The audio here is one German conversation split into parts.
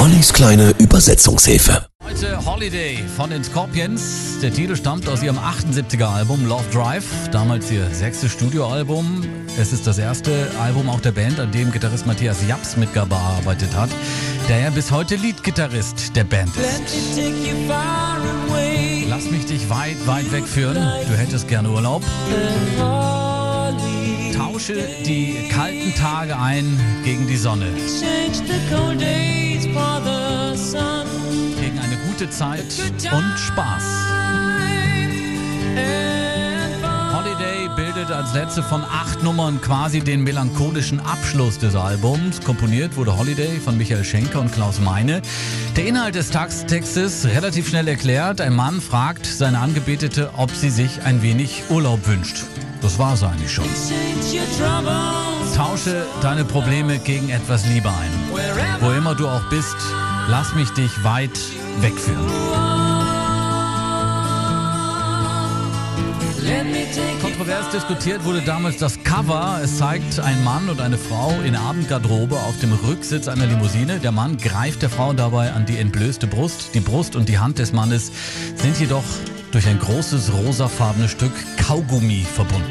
Ollis kleine Übersetzungshilfe. Heute Holiday von den Scorpions. Der Titel stammt aus ihrem 78er Album Love Drive, damals ihr sechstes Studioalbum. Es ist das erste Album auch der Band, an dem Gitarrist Matthias Japs mitgearbeitet hat, der ja bis heute Leadgitarrist der Band ist. Lass mich dich weit, weit wegführen. Du hättest gerne Urlaub. Tausche die kalten Tage ein gegen die Sonne. Gegen eine gute Zeit und Spaß. Holiday bildet als letzte von acht Nummern quasi den melancholischen Abschluss des Albums. Komponiert wurde Holiday von Michael Schenker und Klaus Meine. Der Inhalt des Textes relativ schnell erklärt. Ein Mann fragt seine Angebetete, ob sie sich ein wenig Urlaub wünscht. Das war es eigentlich schon. Tausche deine Probleme gegen etwas Liebe ein. Wo immer du auch bist, lass mich dich weit wegführen. Kontrovers diskutiert wurde damals das Cover. Es zeigt einen Mann und eine Frau in Abendgarderobe auf dem Rücksitz einer Limousine. Der Mann greift der Frau dabei an die entblößte Brust. Die Brust und die Hand des Mannes sind jedoch durch ein großes rosafarbenes Stück Kaugummi verbunden.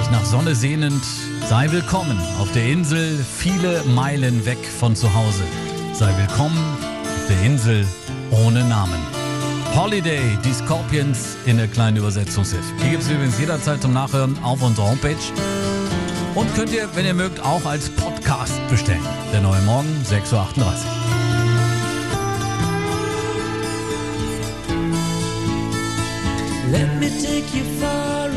Dich nach Sonne sehnend, sei willkommen auf der Insel, viele Meilen weg von zu Hause. Sei willkommen auf der Insel ohne Namen. Holiday, die Scorpions in der kleinen Übersetzungshilfe. Die gibt es übrigens jederzeit zum Nachhören auf unserer Homepage. Und könnt ihr, wenn ihr mögt, auch als Podcast bestellen. Der neue Morgen, 6.38 Uhr. Let me take you far